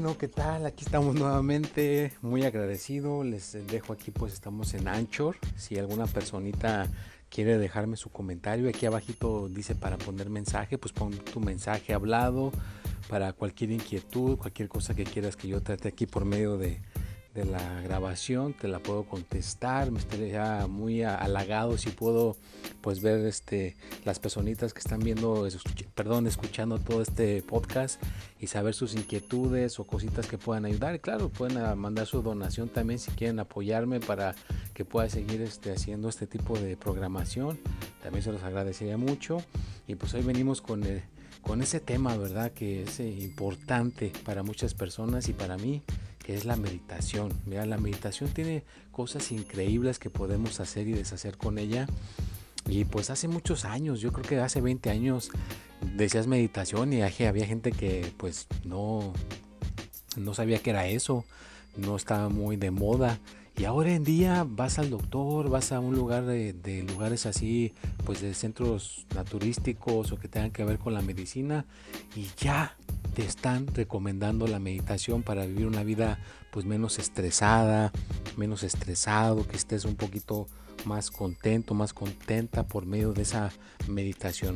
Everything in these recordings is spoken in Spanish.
Bueno, ¿qué tal? Aquí estamos nuevamente, muy agradecido. Les dejo aquí, pues estamos en Anchor. Si alguna personita quiere dejarme su comentario, aquí abajito dice para poner mensaje, pues pon tu mensaje hablado para cualquier inquietud, cualquier cosa que quieras que yo trate aquí por medio de, de la grabación, te la puedo contestar, me estaría muy halagado si puedo pues ver este las personitas que están viendo, perdón, escuchando todo este podcast y saber sus inquietudes o cositas que puedan ayudar. Claro, pueden ah, mandar su donación también si quieren apoyarme para que pueda seguir este, haciendo este tipo de programación. También se los agradecería mucho. Y pues hoy venimos con con ese tema, ¿verdad? Que es eh, importante para muchas personas y para mí es la meditación. Mira, la meditación tiene cosas increíbles que podemos hacer y deshacer con ella. Y pues hace muchos años, yo creo que hace 20 años decías meditación y había gente que pues no, no sabía que era eso, no estaba muy de moda. Y ahora en día vas al doctor, vas a un lugar de, de, lugares así, pues de centros naturísticos o que tengan que ver con la medicina y ya te están recomendando la meditación para vivir una vida pues menos estresada, menos estresado, que estés un poquito más contento, más contenta por medio de esa meditación.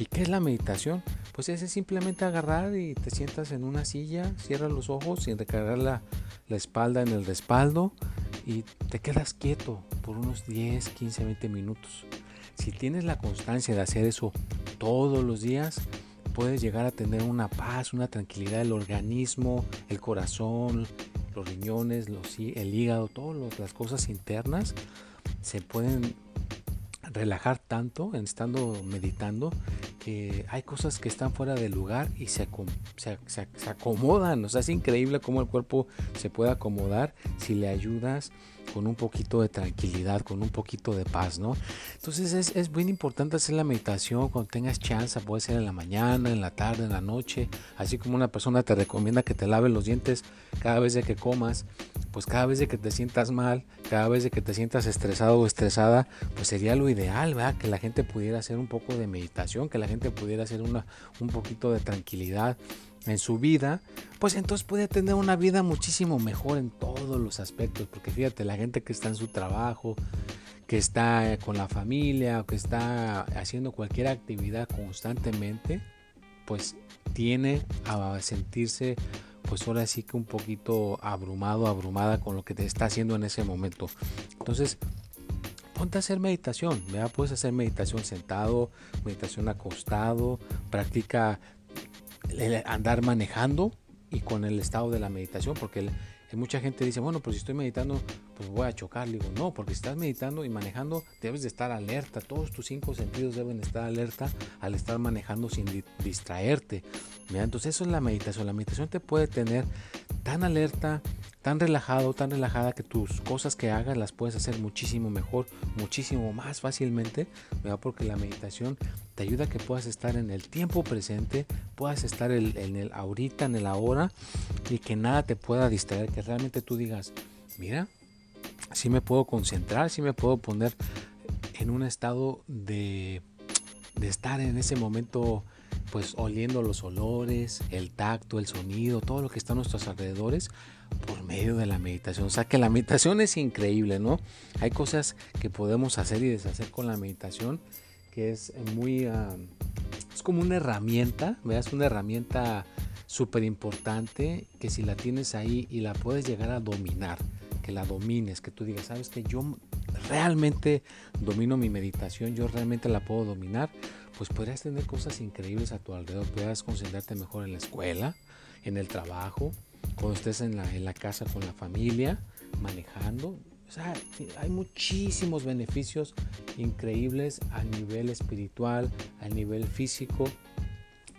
¿Y qué es la meditación? Pues es simplemente agarrar y te sientas en una silla, cierras los ojos sin recargar la, la espalda en el respaldo y te quedas quieto por unos 10, 15, 20 minutos. Si tienes la constancia de hacer eso todos los días, puedes llegar a tener una paz, una tranquilidad del organismo, el corazón, los riñones, los, el hígado, todas las cosas internas se pueden relajar tanto en estando meditando que hay cosas que están fuera del lugar y se, se, acomodan. O sea, es increíble cómo el cuerpo se puede acomodar si le ayudas con un poquito de tranquilidad, con un poquito de paz, ¿no? Entonces es, es bien importante hacer la meditación cuando tengas chance, puede ser en la mañana, en la tarde, en la noche, así como una persona te recomienda que te laves los dientes cada vez de que comas, pues cada vez de que te sientas mal, cada vez de que te sientas estresado o estresada, pues sería lo ideal, ¿verdad? Que la gente pudiera hacer un poco de meditación, que la gente pudiera hacer una, un poquito de tranquilidad en su vida, pues entonces puede tener una vida muchísimo mejor en todos los aspectos, porque fíjate, la gente que está en su trabajo, que está con la familia que está haciendo cualquier actividad constantemente, pues tiene a sentirse pues ahora sí que un poquito abrumado, abrumada con lo que te está haciendo en ese momento. Entonces, ponte a hacer meditación, ¿verdad? Puedes hacer meditación sentado, meditación acostado, practica andar manejando y con el estado de la meditación, porque mucha gente dice, bueno, pues si estoy meditando, pues voy a chocar. digo, no, porque si estás meditando y manejando, debes de estar alerta. Todos tus cinco sentidos deben estar alerta al estar manejando sin distraerte. Entonces eso es la meditación. La meditación te puede tener tan alerta, tan relajado, tan relajada que tus cosas que hagas las puedes hacer muchísimo mejor, muchísimo más fácilmente, porque la meditación te ayuda a que puedas estar en el tiempo presente, puedas estar en el ahorita, en el ahora y que nada te pueda distraer, que realmente tú digas, mira, si me puedo concentrar, si me puedo poner en un estado de, de estar en ese momento pues oliendo los olores, el tacto, el sonido, todo lo que está a nuestros alrededores por medio de la meditación. O sea que la meditación es increíble, ¿no? Hay cosas que podemos hacer y deshacer con la meditación que es muy... Ah, es como una herramienta, ¿veas? Una herramienta súper importante que si la tienes ahí y la puedes llegar a dominar, que la domines, que tú digas, sabes que yo realmente domino mi meditación, yo realmente la puedo dominar, pues podrías tener cosas increíbles a tu alrededor, podrías concentrarte mejor en la escuela, en el trabajo, cuando estés en la, en la casa con la familia, manejando. O sea, hay muchísimos beneficios increíbles a nivel espiritual, a nivel físico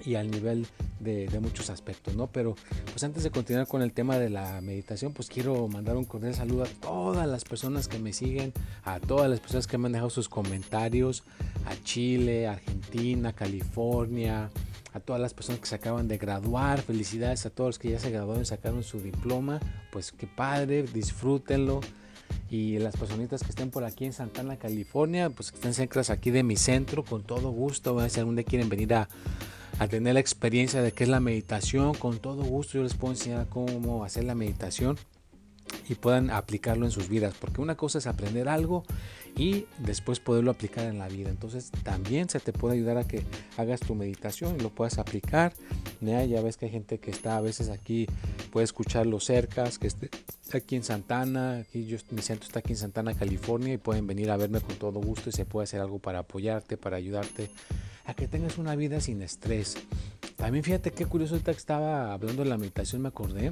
y al nivel de, muchos aspectos, ¿no? Pero pues antes de continuar con el tema de la meditación, pues quiero mandar un cordial saludo a todas las personas que me siguen, a todas las personas que me han dejado sus comentarios, a Chile, Argentina, California, a todas las personas que se acaban de graduar, felicidades a todos los que ya se graduaron y sacaron su diploma, pues qué padre, disfrútenlo. Y las personitas que estén por aquí en Santana, California, pues que estén cerca aquí de mi centro, con todo gusto. Si algún día quieren venir a, a tener la experiencia de qué es la meditación, con todo gusto yo les puedo enseñar cómo hacer la meditación y puedan aplicarlo en sus vidas, porque una cosa es aprender algo y después poderlo aplicar en la vida. Entonces también se te puede ayudar a que hagas tu meditación y lo puedas aplicar. Ya, ves que hay gente que está a veces aquí, puede escucharlo cerca, que esté aquí en Santana, aquí yo, mi centro está aquí en Santana, California y pueden venir a verme con todo gusto y se puede hacer algo para apoyarte, para ayudarte a que tengas una vida sin estrés. También fíjate qué curioso ahorita estaba hablando de la meditación me acordé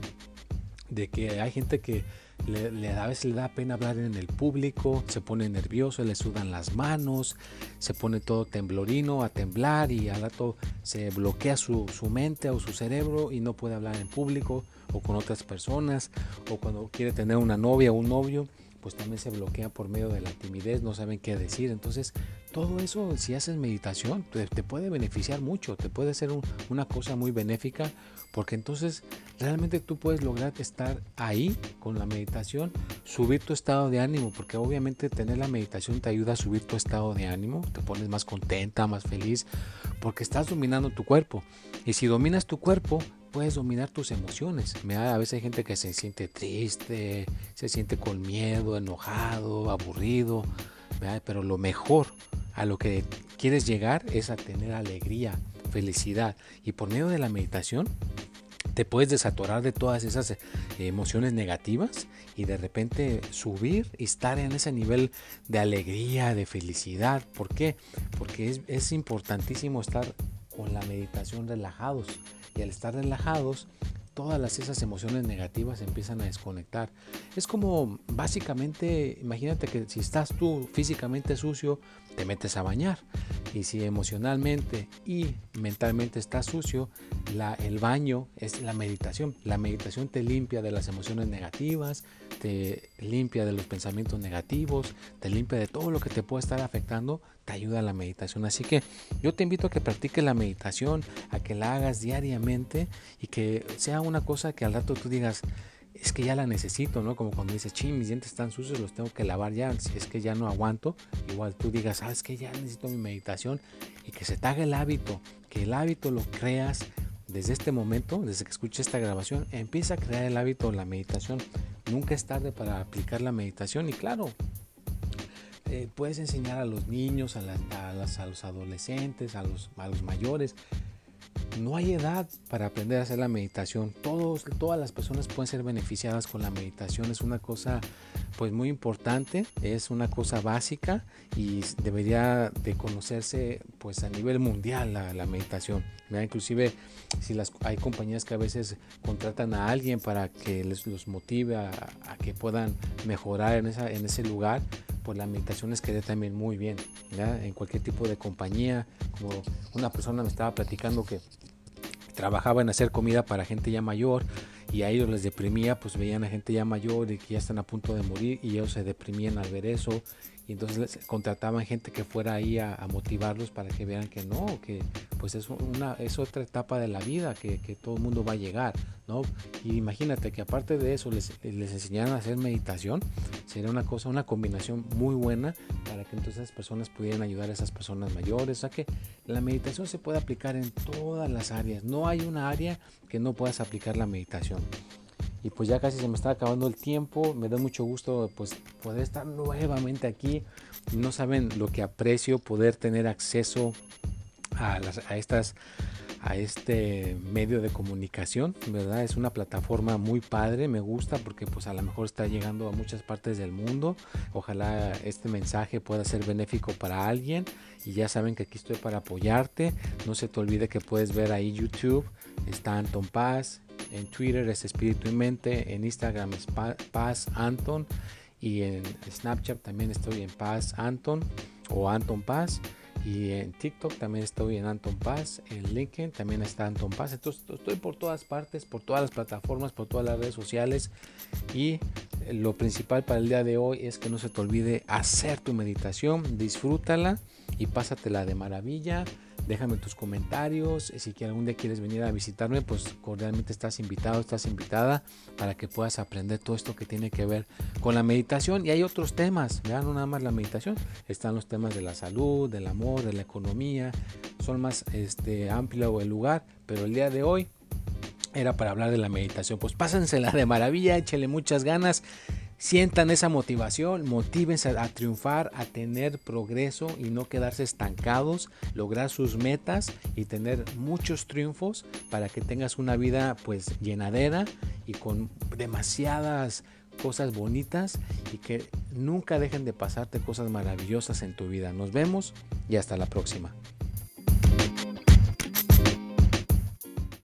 de que hay gente que le, a veces le da pena hablar en el público, se pone nervioso, le sudan las manos, se pone todo temblorino a temblar y al rato se bloquea su, su mente o su cerebro y no puede hablar en público o con otras personas o cuando quiere tener una novia o un novio pues también se bloquea por medio de la timidez, no saben qué decir. Entonces, todo eso, si haces meditación, te, puede beneficiar mucho, te puede ser una cosa muy benéfica, porque entonces realmente tú puedes lograr estar ahí con la meditación, subir tu estado de ánimo, porque obviamente tener la meditación te ayuda a subir tu estado de ánimo, te pones más contenta, más feliz, porque estás dominando tu cuerpo. Y si dominas tu cuerpo, puedes dominar tus emociones. A veces hay gente que se siente triste, se siente con miedo, enojado, aburrido, pero lo mejor a lo que quieres llegar es a tener alegría, felicidad. Y por medio de la meditación te puedes desatorar de todas esas eh, emociones negativas y de repente subir y estar en ese nivel de alegría, de felicidad. ¿Por qué? Porque es, es importantísimo estar con la meditación relajados y al estar relajados todas esas emociones negativas empiezan a desconectar. Es como básicamente, imagínate que si estás tú físicamente sucio, te metes a bañar. Y si emocionalmente y mentalmente estás sucio, el baño es la meditación. La meditación te limpia de las emociones negativas, te limpia de los pensamientos negativos, te limpia de todo lo que te puede estar afectando, te ayuda a la meditación. Así que yo te invito a que practiques la meditación, a que la hagas diariamente y que sea una cosa que al rato tú digas, es que ya la necesito, ¿no? Como cuando dices, ching, mis dientes están sucios, los tengo que lavar ya, es que ya no aguanto, igual tú digas, ah, es que ya necesito mi meditación y que se te haga el hábito, que el hábito lo creas desde este momento, desde que escuches esta grabación, empieza a crear el hábito la meditación. Nunca es tarde para aplicar la meditación y claro, eh, puedes enseñar a los niños, a, los adolescentes, a los mayores, no hay edad para aprender a hacer la meditación. Todos, todas las personas pueden ser beneficiadas con la meditación. Es una cosa pues muy importante, es una cosa básica y debería de conocerse pues a nivel mundial la, meditación. Inclusive si las, hay compañías que a veces contratan a alguien para que les los motive a, que puedan mejorar en, ese lugar, pues la meditación les queda también muy bien. En cualquier tipo de compañía, como una persona me estaba platicando que trabajaba en hacer comida para gente ya mayor y a ellos les deprimía, pues veían a gente ya mayor y que ya están a punto de morir y ellos se deprimían al ver eso y entonces contrataban gente que fuera ahí a, motivarlos para que vean que no, que pues es, una, es otra etapa de la vida que, que, todo el mundo va a llegar, ¿no? Y imagínate que aparte de eso les, les enseñaran a hacer meditación, sería una cosa, una combinación muy buena para que entonces esas personas pudieran ayudar a esas personas mayores, o sea que la meditación se puede aplicar en todas las áreas, no hay una área que no puedas aplicar la meditación y pues ya casi se me está acabando el tiempo. Me da mucho gusto pues poder estar nuevamente aquí. No saben lo que aprecio poder tener acceso a, estas a este medio de comunicación, ¿verdad? Es una plataforma muy padre, me gusta porque pues a lo mejor está llegando a muchas partes del mundo. Ojalá este mensaje pueda ser benéfico para alguien y ya saben que aquí estoy para apoyarte. No se te olvide que puedes ver ahí YouTube, está Anton Paz, en Twitter es Espíritu y Mente, en Instagram es Paz Anton y en Snapchat también estoy en Paz Anton o Anton Paz y en TikTok también estoy en Anton Paz, en LinkedIn también está Anton Paz, entonces estoy por todas partes, por todas las plataformas, por todas las redes sociales y lo principal para el día de hoy es que no se te olvide hacer tu meditación, disfrútala y pásatela de maravilla déjame tus comentarios. Si algún día quieres venir a visitarme, pues cordialmente estás invitado, estás invitada para que puedas aprender todo esto que tiene que ver con la meditación. Y hay otros temas, vean, no nada más la meditación, están los temas de la salud, del amor, de la economía. son más este, amplio el lugar, pero el día de hoy era para hablar de la meditación. Pues pásensela de maravilla, échenle muchas ganas, sientan esa motivación, motívense a, triunfar, a tener progreso y no quedarse estancados, lograr sus metas y tener muchos triunfos para que tengas una vida pues llenadera y con demasiadas cosas bonitas y que nunca dejen de pasarte cosas maravillosas en tu vida. Nos vemos y hasta la próxima.